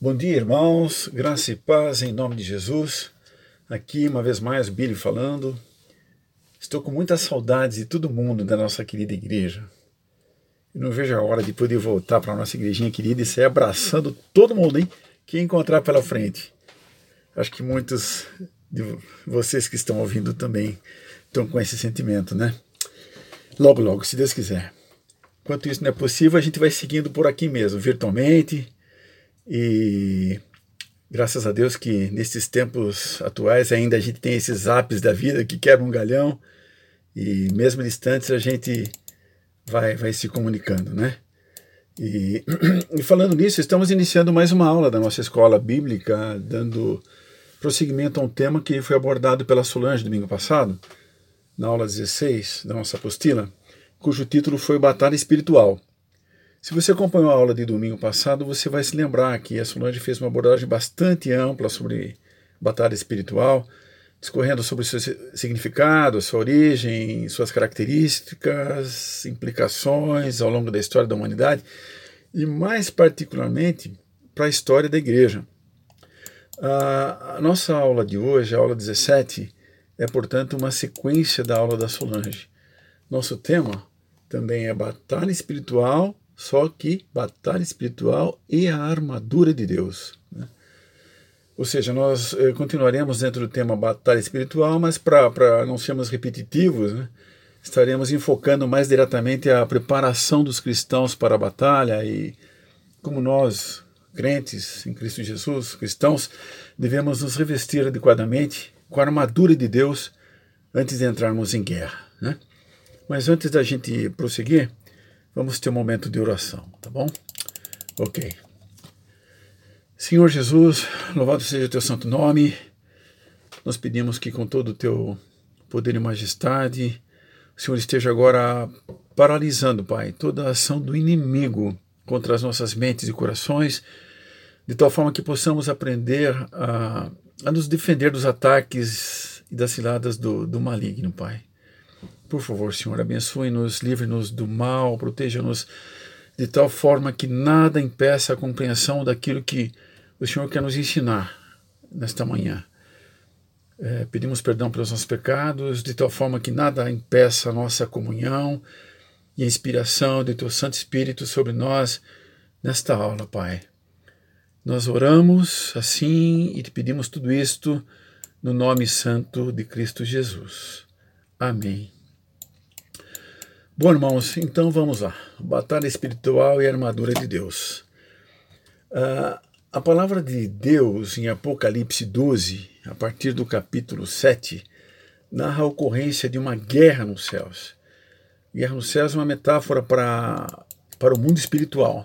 Bom dia, irmãos, graça e paz em nome de Jesus. Aqui, uma vez mais, Billy falando. Estou com muitas saudades de todo mundo da nossa querida igreja. Eu não vejo a hora de poder voltar para a nossa igrejinha querida e sair abraçando todo mundo, hein? Que encontrar pela frente. Acho que muitos de vocês que estão ouvindo também estão com esse sentimento, né? Logo, logo, se Deus quiser. Enquanto isso não é possível, a gente vai seguindo por aqui mesmo, virtualmente e graças a Deus que nesses tempos atuais ainda a gente tem esses apps da vida que quebram um galhão e mesmo distantes a gente vai, vai se comunicando, né? E, e falando nisso, estamos iniciando mais uma aula da nossa escola bíblica, dando prosseguimento a um tema que foi abordado pela Solange domingo passado, na aula 16 da nossa apostila, cujo título foi Batalha Espiritual. Se você acompanhou a aula de domingo passado, você vai se lembrar que a Solange fez uma abordagem bastante ampla sobre batalha espiritual, discorrendo sobre seu significado, sua origem, suas características, implicações ao longo da história da humanidade e, mais particularmente, para a história da igreja. A nossa aula de hoje, a aula 17, é, portanto, uma sequência da aula da Solange. Nosso tema também é batalha espiritual só que batalha espiritual e a armadura de Deus. Né? Ou seja, nós eh, continuaremos dentro do tema batalha espiritual, mas para não sermos repetitivos, né, estaremos enfocando mais diretamente a preparação dos cristãos para a batalha e como nós, crentes em Cristo Jesus, cristãos, devemos nos revestir adequadamente com a armadura de Deus antes de entrarmos em guerra. Né? Mas antes da gente prosseguir, Vamos ter um momento de oração, tá bom? Ok. Senhor Jesus, louvado seja o teu santo nome. Nós pedimos que com todo o teu poder e majestade, o Senhor esteja agora paralisando, Pai, toda a ação do inimigo contra as nossas mentes e corações, de tal forma que possamos aprender a, a nos defender dos ataques e das ciladas do, do maligno, Pai. Por favor, Senhor, abençoe-nos, livre-nos do mal, proteja-nos de tal forma que nada impeça a compreensão daquilo que o Senhor quer nos ensinar nesta manhã. É, pedimos perdão pelos nossos pecados, de tal forma que nada impeça a nossa comunhão e a inspiração do Teu Santo Espírito sobre nós nesta aula, Pai. Nós oramos assim e te pedimos tudo isto no nome santo de Cristo Jesus. Amém. Bom, irmãos, então vamos lá. Batalha espiritual e armadura de Deus. Uh, a palavra de Deus em Apocalipse 12, a partir do capítulo 7, narra a ocorrência de uma guerra nos céus. Guerra nos céus é uma metáfora para, para o mundo espiritual.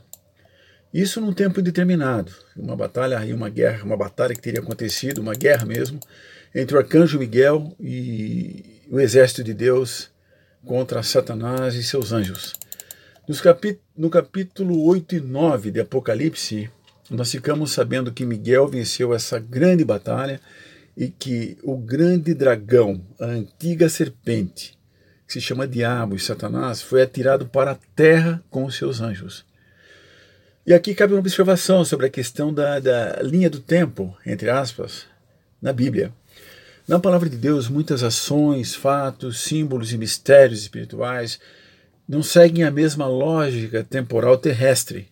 Isso num tempo indeterminado. Uma batalha e uma guerra, uma batalha que teria acontecido, uma guerra mesmo, entre o arcanjo Miguel e o exército de Deus contra Satanás e seus anjos. no capítulo 8 e 9 de Apocalipse, nós ficamos sabendo que Miguel venceu essa grande batalha e que o grande dragão, a antiga serpente, que se chama Diabo e Satanás, foi atirado para a terra com os seus anjos. E aqui cabe uma observação sobre a questão da, da linha do tempo, entre aspas, na Bíblia. Na palavra de Deus, muitas ações, fatos, símbolos e mistérios espirituais não seguem a mesma lógica temporal terrestre,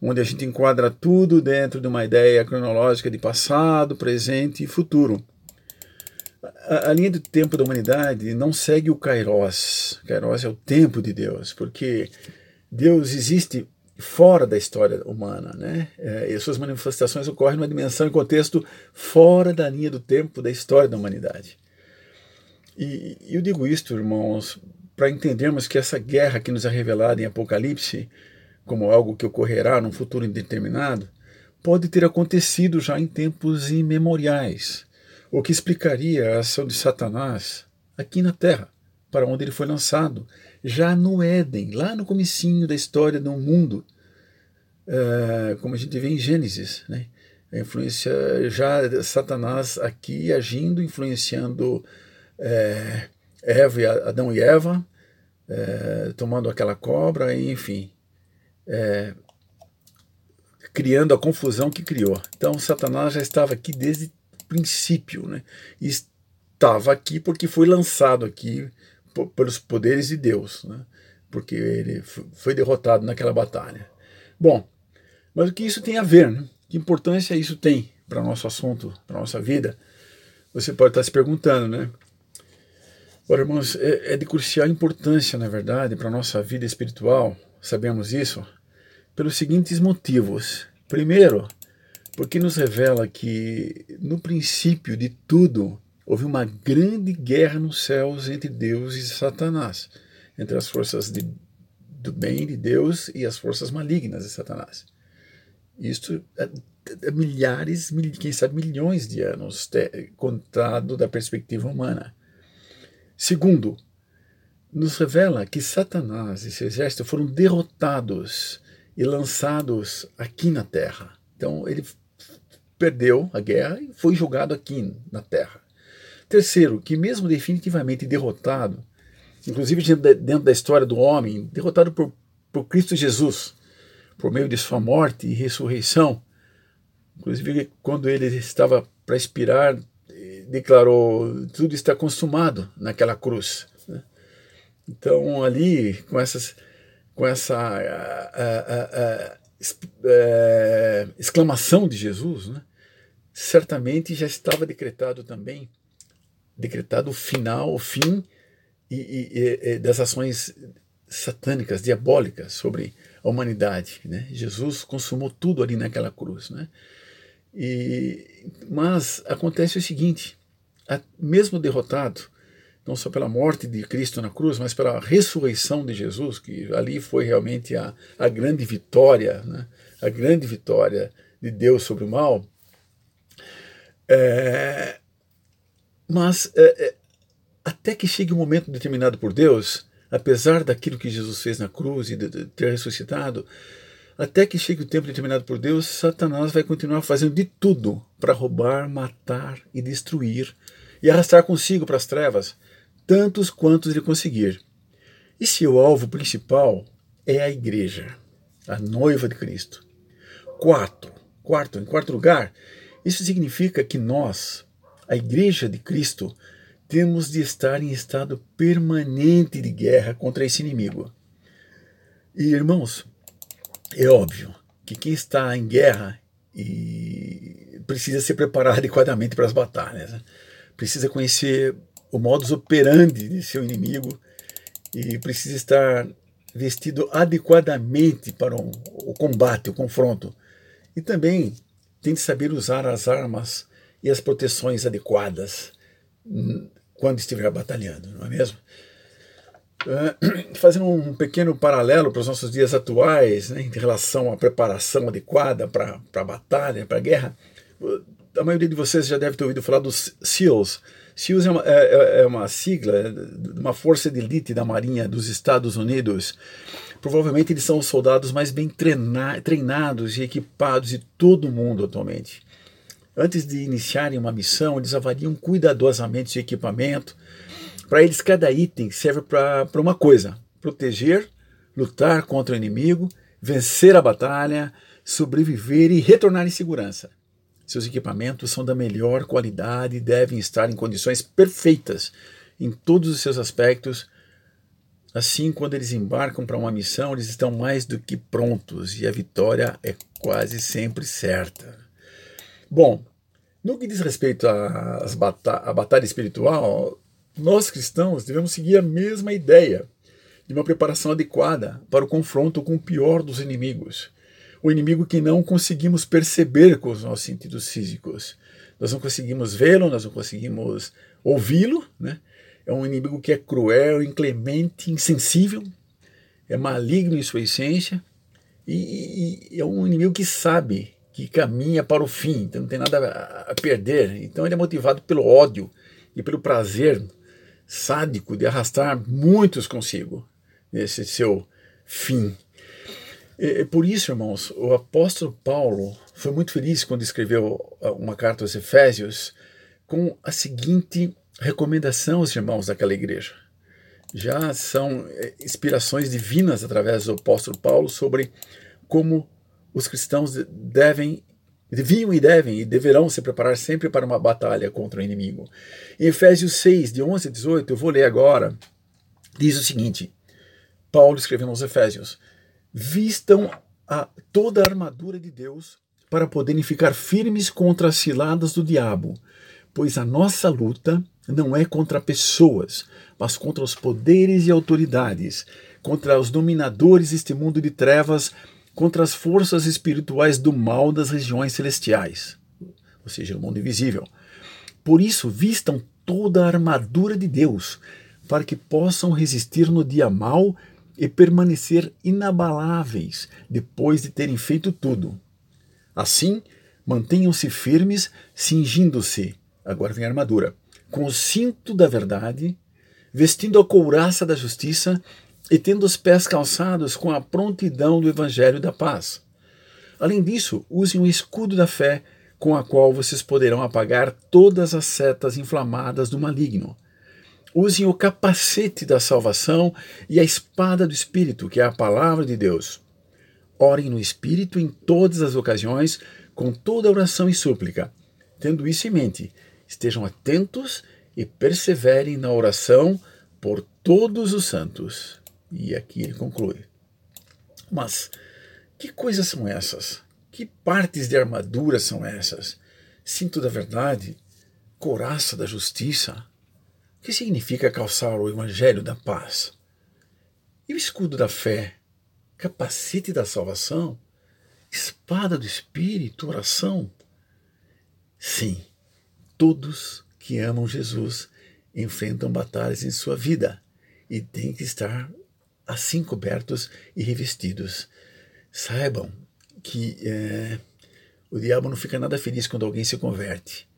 onde a gente enquadra tudo dentro de uma ideia cronológica de passado, presente e futuro. A, a linha do tempo da humanidade não segue o Kairos. Kairos é o tempo de Deus, porque Deus existe fora da história humana, né? É, e suas manifestações ocorrem numa dimensão e contexto fora da linha do tempo da história da humanidade. E, e eu digo isto, irmãos, para entendermos que essa guerra que nos é revelada em Apocalipse, como algo que ocorrerá num futuro indeterminado, pode ter acontecido já em tempos imemoriais, o que explicaria a ação de Satanás aqui na Terra, para onde ele foi lançado, já no Éden, lá no comecinho da história do mundo, uh, como a gente vê em Gênesis, né? a influência já Satanás aqui agindo, influenciando é, Eva e Adão e Eva, é, tomando aquela cobra, enfim, criando a confusão que criou. Então, Satanás já estava aqui desde o princípio, né? Estava aqui porque foi lançado aqui pelos poderes de Deus, né? porque ele foi derrotado naquela batalha. Bom, mas o que isso tem a ver? Né? Que importância isso tem para nosso assunto, para nossa vida? Você pode estar se perguntando, né? Ora, irmãos, é, é de crucial importância, na verdade, para a nossa vida espiritual, sabemos isso, pelos seguintes motivos. Primeiro, porque nos revela que no princípio de tudo houve uma grande guerra nos céus entre Deus e Satanás, entre as forças de, do bem de Deus e as forças malignas de Satanás. Isto é, é milhares, mil, quem sabe milhões de anos contado da perspectiva humana. Segundo, nos revela que Satanás e seu exército foram derrotados e lançados aqui na Terra. Então ele perdeu a guerra e foi jogado aqui na Terra. Terceiro, que mesmo definitivamente derrotado, inclusive dentro da história do homem, derrotado por, por Cristo Jesus, por meio de sua morte e ressurreição, inclusive quando ele estava para expirar, declarou: tudo está consumado naquela cruz. Né? Então, ali, com, essas, com essa a, a, a, é, exclamação de Jesus, né? certamente já estava decretado também decretado o final, o fim e, e, e, das ações satânicas, diabólicas sobre a humanidade. Né? Jesus consumou tudo ali naquela cruz. Né? E, mas acontece o seguinte: mesmo derrotado, não só pela morte de Cristo na cruz, mas pela ressurreição de Jesus, que ali foi realmente a, a grande vitória, né? a grande vitória de Deus sobre o mal. É, mas é, é, até que chegue um momento determinado por Deus, apesar daquilo que Jesus fez na cruz e de, de ter ressuscitado, até que chegue o tempo determinado por Deus, Satanás vai continuar fazendo de tudo para roubar, matar e destruir e arrastar consigo para as trevas tantos quantos ele conseguir. E seu alvo principal é a igreja, a noiva de Cristo. Quarto, quarto, em quarto lugar, isso significa que nós, a Igreja de Cristo, temos de estar em estado permanente de guerra contra esse inimigo. E irmãos, é óbvio que quem está em guerra e precisa se preparar adequadamente para as batalhas, né? precisa conhecer o modus operandi de seu inimigo e precisa estar vestido adequadamente para o combate, o confronto. E também tem de saber usar as armas e as proteções adequadas hum, quando estiver batalhando, não é mesmo? Uh, fazendo um pequeno paralelo para os nossos dias atuais, né, em relação à preparação adequada para a batalha, para a guerra, a maioria de vocês já deve ter ouvido falar dos SEALs. SEALs é uma, é, é, é uma sigla de uma força de elite da Marinha dos Estados Unidos. Provavelmente eles são os soldados mais bem treina, treinados e equipados de todo mundo atualmente. Antes de iniciarem uma missão, eles avaliam cuidadosamente o equipamento. Para eles, cada item serve para uma coisa: proteger, lutar contra o inimigo, vencer a batalha, sobreviver e retornar em segurança. Seus equipamentos são da melhor qualidade e devem estar em condições perfeitas em todos os seus aspectos. Assim, quando eles embarcam para uma missão, eles estão mais do que prontos e a vitória é quase sempre certa. Bom, no que diz respeito à bata batalha espiritual, nós cristãos devemos seguir a mesma ideia de uma preparação adequada para o confronto com o pior dos inimigos. O inimigo que não conseguimos perceber com os nossos sentidos físicos. Nós não conseguimos vê-lo, nós não conseguimos ouvi-lo. Né? É um inimigo que é cruel, inclemente, insensível, é maligno em sua essência e, e é um inimigo que sabe que caminha para o fim, então não tem nada a perder. Então ele é motivado pelo ódio e pelo prazer sádico de arrastar muitos consigo nesse seu fim. E, por isso, irmãos, o apóstolo Paulo foi muito feliz quando escreveu uma carta aos Efésios com a seguinte recomendação aos irmãos daquela igreja. Já são é, inspirações divinas através do apóstolo Paulo sobre como os cristãos devem deviam e devem e deverão se preparar sempre para uma batalha contra o inimigo. Em Efésios 6, de 11 a 18, eu vou ler agora, diz o seguinte: Paulo escrevendo aos Efésios: Vistam a toda a armadura de Deus para poderem ficar firmes contra as ciladas do diabo, pois a nossa luta não é contra pessoas, mas contra os poderes e autoridades, contra os dominadores deste mundo de trevas, contra as forças espirituais do mal das regiões celestiais, ou seja, o mundo invisível. Por isso, vistam toda a armadura de Deus, para que possam resistir no dia mau e permanecer inabaláveis depois de terem feito tudo. Assim, mantenham-se firmes, cingindo-se, agora vem a armadura, com o cinto da verdade, vestindo a couraça da justiça e tendo os pés calçados com a prontidão do Evangelho da paz. Além disso, usem o escudo da fé, com a qual vocês poderão apagar todas as setas inflamadas do maligno. Usem o capacete da salvação e a espada do Espírito, que é a palavra de Deus. Orem no Espírito em todas as ocasiões, com toda oração e súplica. Tendo isso em mente, estejam atentos e perseverem na oração por todos os santos. E aqui ele conclui. Mas que coisas são essas? Que partes de armadura são essas? Cinto da verdade? Coraça da justiça? O que significa calçar o evangelho da paz? E o escudo da fé? Capacete da salvação? Espada do espírito? Oração? Sim, todos que amam Jesus enfrentam batalhas em sua vida e têm que estar assim cobertos e revestidos. Saibam que é, o diabo não fica nada feliz quando alguém se converte.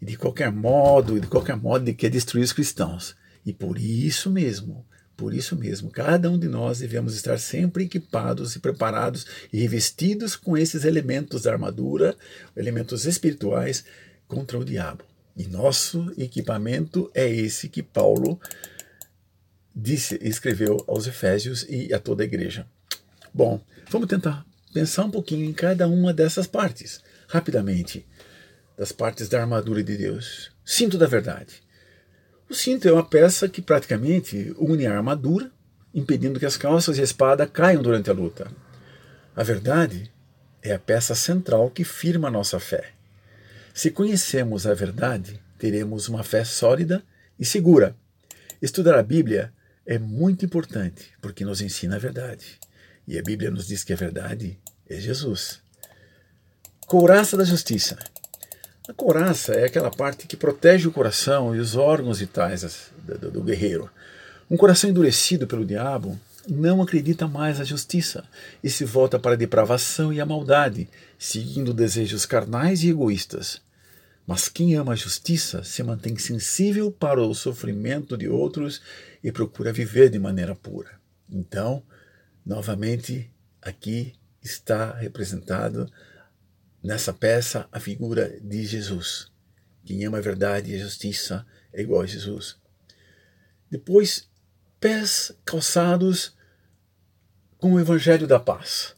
E de qualquer modo, de qualquer modo, ele quer destruir os cristãos. E por isso mesmo, por isso mesmo, cada um de nós devemos estar sempre equipados e preparados e revestidos com esses elementos da armadura, elementos espirituais contra o diabo. E nosso equipamento é esse que Paulo disse, escreveu aos Efésios e a toda a igreja. Bom, vamos tentar pensar um pouquinho em cada uma dessas partes, rapidamente, das partes da armadura de Deus. Cinto da verdade. O cinto é uma peça que praticamente une a armadura, impedindo que as calças e a espada caiam durante a luta. A verdade é a peça central que firma a nossa fé. Se conhecemos a verdade, teremos uma fé sólida e segura. Estudar a Bíblia é muito importante, porque nos ensina a verdade. E a Bíblia nos diz que a verdade é Jesus. Couraça da justiça. A couraça é aquela parte que protege o coração e os órgãos vitais do, do guerreiro. Um coração endurecido pelo diabo não acredita mais na justiça e se volta para a depravação e a maldade, seguindo desejos carnais e egoístas. Mas quem ama a justiça se mantém sensível para o sofrimento de outros e procura viver de maneira pura. Então, novamente, aqui está representado nessa peça a figura de Jesus. Quem ama a verdade e a justiça é igual a Jesus. Depois, pés calçados com o evangelho da paz.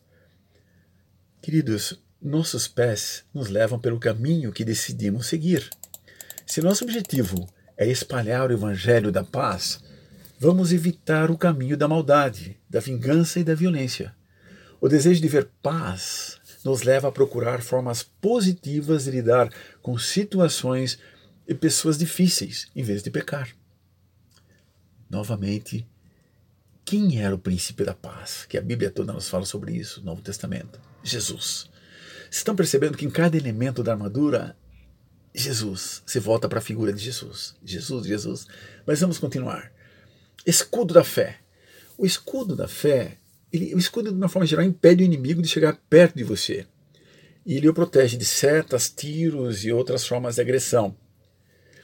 Queridos, nossos pés nos levam pelo caminho que decidimos seguir. Se nosso objetivo é espalhar o evangelho da paz, vamos evitar o caminho da maldade, da vingança e da violência. O desejo de ver paz nos leva a procurar formas positivas de lidar com situações e pessoas difíceis, em vez de pecar. Novamente, quem era o príncipe da paz? Que a Bíblia toda nos fala sobre isso, no Novo Testamento. Jesus. Estão percebendo que em cada elemento da armadura, Jesus, se volta para a figura de Jesus. Jesus, Jesus. Mas vamos continuar. Escudo da fé. O escudo da fé, ele, o escudo, de uma forma geral, impede o inimigo de chegar perto de você. E ele o protege de setas, tiros e outras formas de agressão.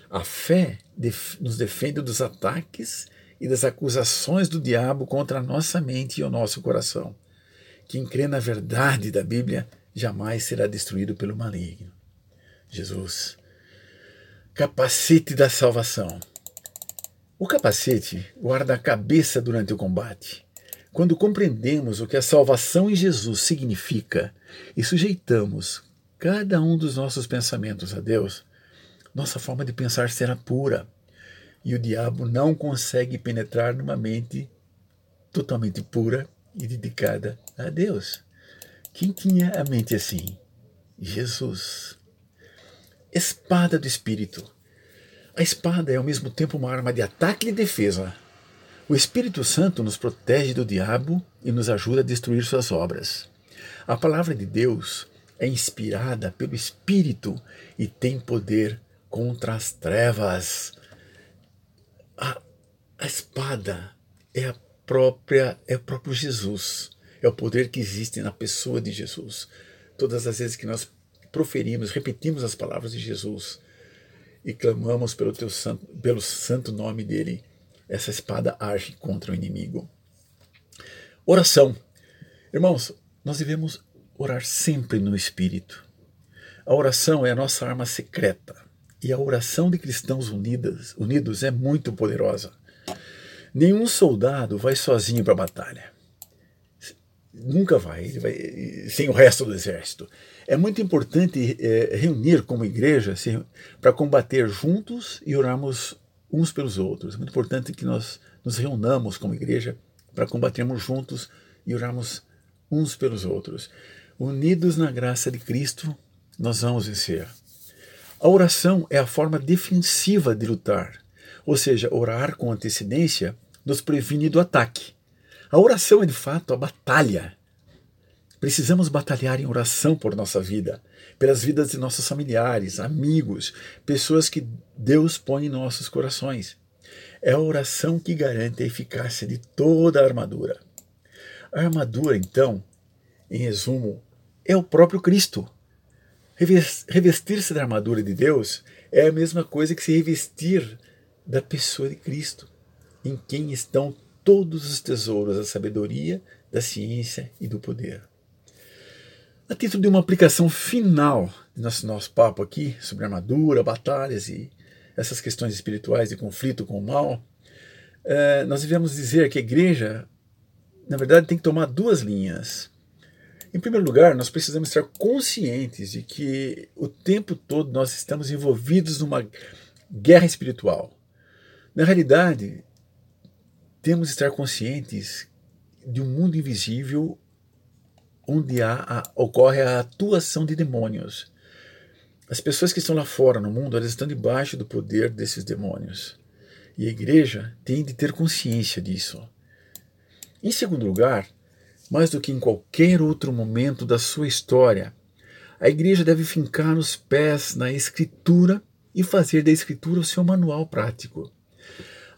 A fé def nos defende dos ataques e das acusações do diabo contra a nossa mente e o nosso coração. Quem crê na verdade da Bíblia jamais será destruído pelo maligno. Jesus, capacete da salvação. O capacete guarda a cabeça durante o combate. Quando compreendemos o que a salvação em Jesus significa e sujeitamos cada um dos nossos pensamentos a Deus, nossa forma de pensar será pura. E o diabo não consegue penetrar numa mente totalmente pura e dedicada a Deus. Quem tinha a mente assim? Jesus. Espada do Espírito. A espada é ao mesmo tempo uma arma de ataque e de defesa. O Espírito Santo nos protege do diabo e nos ajuda a destruir suas obras. A palavra de Deus é inspirada pelo Espírito e tem poder contra as trevas. A, a espada é a própria é o próprio Jesus. É o poder que existe na pessoa de Jesus. Todas as vezes que nós proferimos, repetimos as palavras de Jesus e clamamos pelo teu santo, pelo santo nome dele, essa espada age contra o inimigo. Oração. Irmãos, nós devemos orar sempre no Espírito. A oração é a nossa arma secreta e a oração de cristãos unidas, unidos é muito poderosa. Nenhum soldado vai sozinho para a batalha. Nunca vai, ele vai sem o resto do exército. É muito importante é, reunir como igreja assim, para combater juntos e orarmos uns pelos outros. É muito importante que nós nos reunamos como igreja para combatermos juntos e orarmos uns pelos outros. Unidos na graça de Cristo, nós vamos vencer. A oração é a forma defensiva de lutar, ou seja, orar com antecedência nos previne do ataque. A oração é de fato a batalha. Precisamos batalhar em oração por nossa vida, pelas vidas de nossos familiares, amigos, pessoas que Deus põe em nossos corações. É a oração que garante a eficácia de toda a armadura. A armadura, então, em resumo, é o próprio Cristo. Revestir-se da armadura de Deus é a mesma coisa que se revestir da pessoa de Cristo, em quem estão todos os tesouros da sabedoria, da ciência e do poder. A título de uma aplicação final do nosso, nosso papo aqui sobre armadura, batalhas e essas questões espirituais de conflito com o mal, é, nós devemos dizer que a igreja, na verdade, tem que tomar duas linhas. Em primeiro lugar, nós precisamos estar conscientes de que o tempo todo nós estamos envolvidos numa guerra espiritual. Na realidade, temos que estar conscientes de um mundo invisível onde há a, ocorre a atuação de demônios. As pessoas que estão lá fora no mundo, elas estão debaixo do poder desses demônios. E a igreja tem de ter consciência disso. Em segundo lugar, mais do que em qualquer outro momento da sua história, a igreja deve fincar os pés na Escritura e fazer da Escritura o seu manual prático.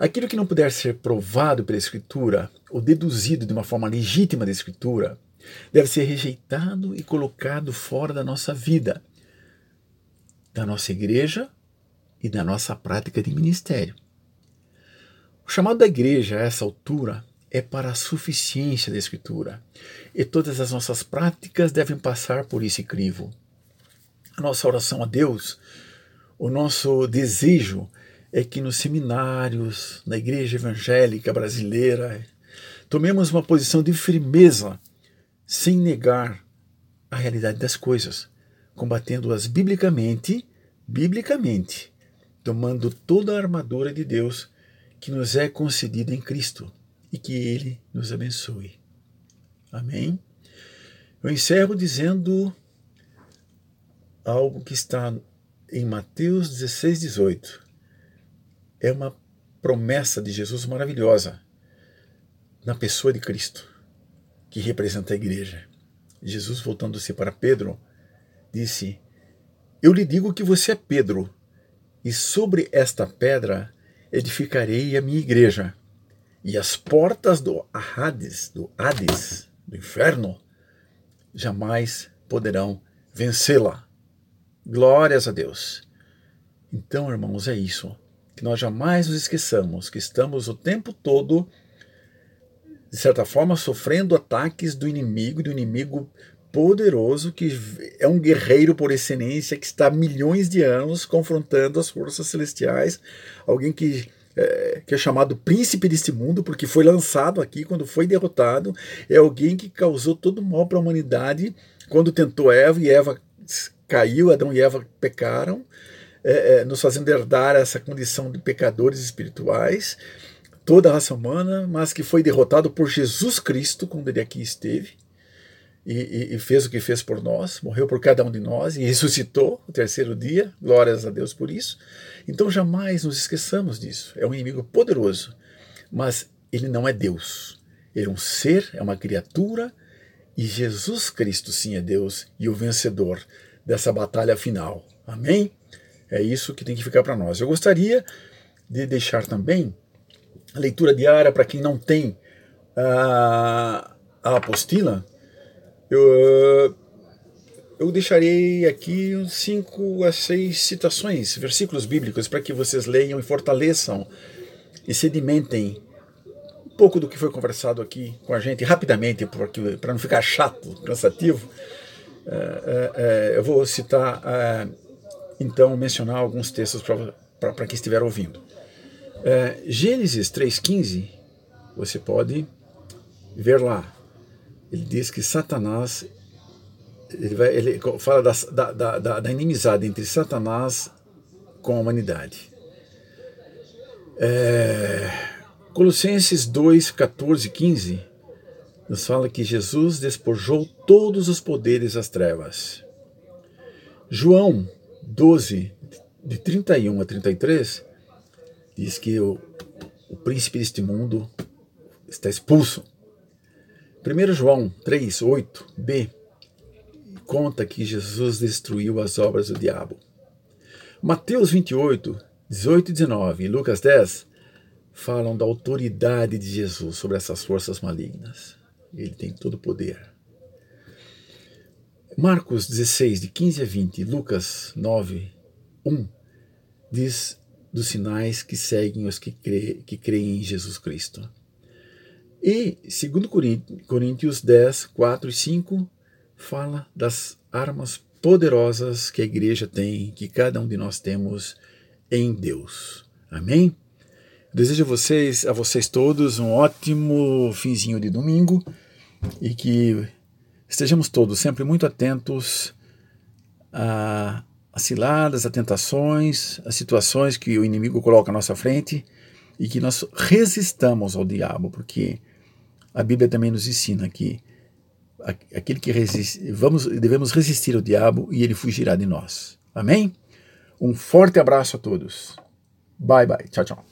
Aquilo que não puder ser provado pela Escritura ou deduzido de uma forma legítima da Escritura deve ser rejeitado e colocado fora da nossa vida, da nossa igreja e da nossa prática de ministério. O chamado da igreja a essa altura é para a suficiência da Escritura, e todas as nossas práticas devem passar por esse crivo. A nossa oração a Deus, o nosso desejo é que nos seminários, na igreja evangélica brasileira, tomemos uma posição de firmeza sem negar a realidade das coisas, combatendo-as biblicamente, biblicamente, tomando toda a armadura de Deus que nos é concedida em Cristo e que Ele nos abençoe. Amém? Eu encerro dizendo algo que está em Mateus 16, 18. É uma promessa de Jesus maravilhosa na pessoa de Cristo que representa a igreja. Jesus, voltando-se para Pedro, disse: Eu lhe digo que você é Pedro, e sobre esta pedra edificarei a minha igreja, e as portas do Hades, do Hades, do inferno, jamais poderão vencê-la. Glórias a Deus. Então, irmãos, é isso. Que nós jamais nos esqueçamos que estamos o tempo todo de certa forma, sofrendo ataques do inimigo, do inimigo poderoso, que é um guerreiro por excelência, que está há milhões de anos confrontando as forças celestiais, alguém que é, que é chamado príncipe deste mundo, porque foi lançado aqui quando foi derrotado, é alguém que causou todo o mal para a humanidade quando tentou Eva e Eva caiu, Adão e Eva pecaram, é, é, nos fazendo herdar essa condição de pecadores espirituais, toda a raça humana, mas que foi derrotado por Jesus Cristo quando ele aqui esteve. E, e, e, fez o que fez por nós, morreu por cada um de nós e ressuscitou o terceiro dia, glórias a Deus por isso. Então jamais nos esqueçamos disso. É um inimigo poderoso, mas ele não é Deus. Ele é um ser, é uma criatura e Jesus Cristo sim é Deus e o vencedor dessa batalha final. Amém? É isso que tem que ficar para nós. Eu gostaria de deixar também a leitura diária para quem não tem a, a apostila. Eu, eu deixarei aqui cinco a seis citações, versículos bíblicos, para que vocês leiam e fortaleçam e sedimentem pouco do que foi conversado aqui com a gente, rapidamente, para não ficar chato, cansativo, é, é, é, eu vou citar, então, mencionar alguns textos para quem estiver ouvindo. É, Gênesis 3,15, você pode ver lá. Ele diz que Satanás, ele, vai, ele fala da, da, da, da inimizade entre Satanás com a humanidade. É, Colossenses 2, 14 e 15 nos fala que Jesus despojou todos os poderes das trevas. João 12, de 31 a 33, diz que o, o príncipe deste mundo está expulso. 1 João 3, 8b conta que Jesus destruiu as obras do diabo. Mateus 28, 18 e 19 e Lucas 10 falam da autoridade de Jesus sobre essas forças malignas. Ele tem todo o poder. Marcos 16, de 15 a 20, Lucas 9, 1, diz dos sinais que seguem os que, crê, que creem em Jesus Cristo. E, segundo Coríntios 10, 4 e 5, fala das armas poderosas que a igreja tem, que cada um de nós temos em Deus. Amém? Desejo a vocês, a vocês todos um ótimo finzinho de domingo e que estejamos todos sempre muito atentos a, a ciladas, a tentações, a situações que o inimigo coloca à nossa frente e que nós resistamos ao diabo, porque a Bíblia também nos ensina que aquele que resiste, vamos, devemos resistir ao diabo e ele fugirá de nós. Amém? Um forte abraço a todos. Bye bye. Tchau, tchau.